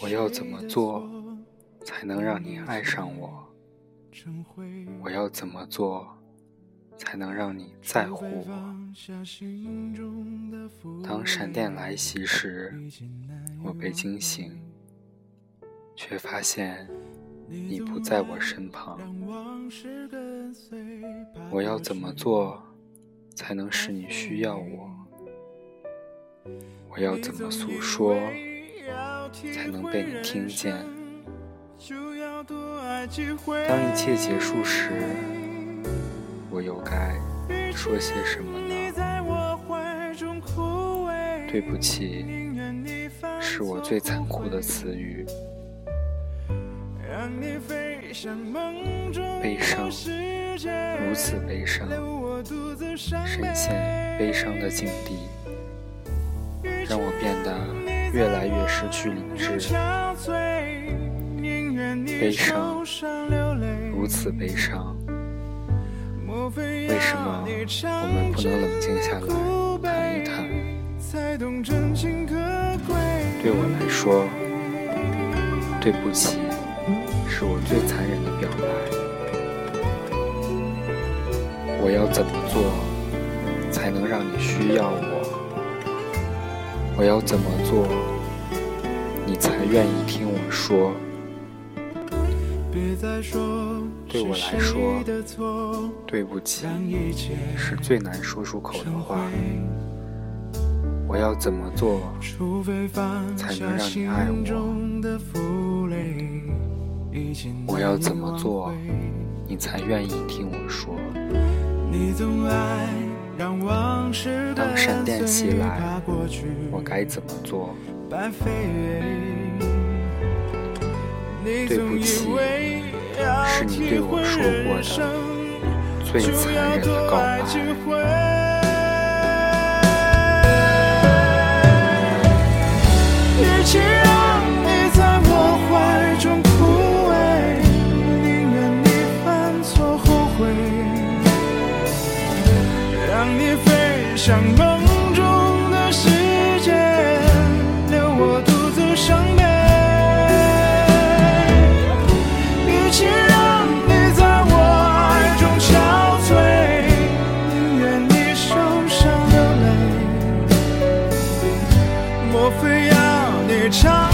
我要怎么做才能让你爱上我？我要怎么做才能让你在乎我？当闪电来袭时，我被惊醒，却发现你不在我身旁。我要怎么做才能使你需要我？我要怎么诉说才能被你听见？当一切结束时，我又该说些什么呢？对不起，是我最残酷的词语。悲伤，如此悲伤，深陷悲伤的境地，让我变得越来越失去理智。悲伤，如此悲伤，为什么我们不能冷静下来谈一谈？对我来说，对不起。是我最残忍的表白。我要怎么做才能让你需要我？我要怎么做你才愿意听我说？对我来说，对不起是最难说出口的话。我要怎么做才能让你爱我？我要怎么做，你才愿意听我说？当闪电袭来，我该怎么做？对不起，是你对我说过的最残忍的告白。像梦中的世界留我独自伤悲与其让你在我爱中憔悴宁愿你受伤流泪莫非要你尝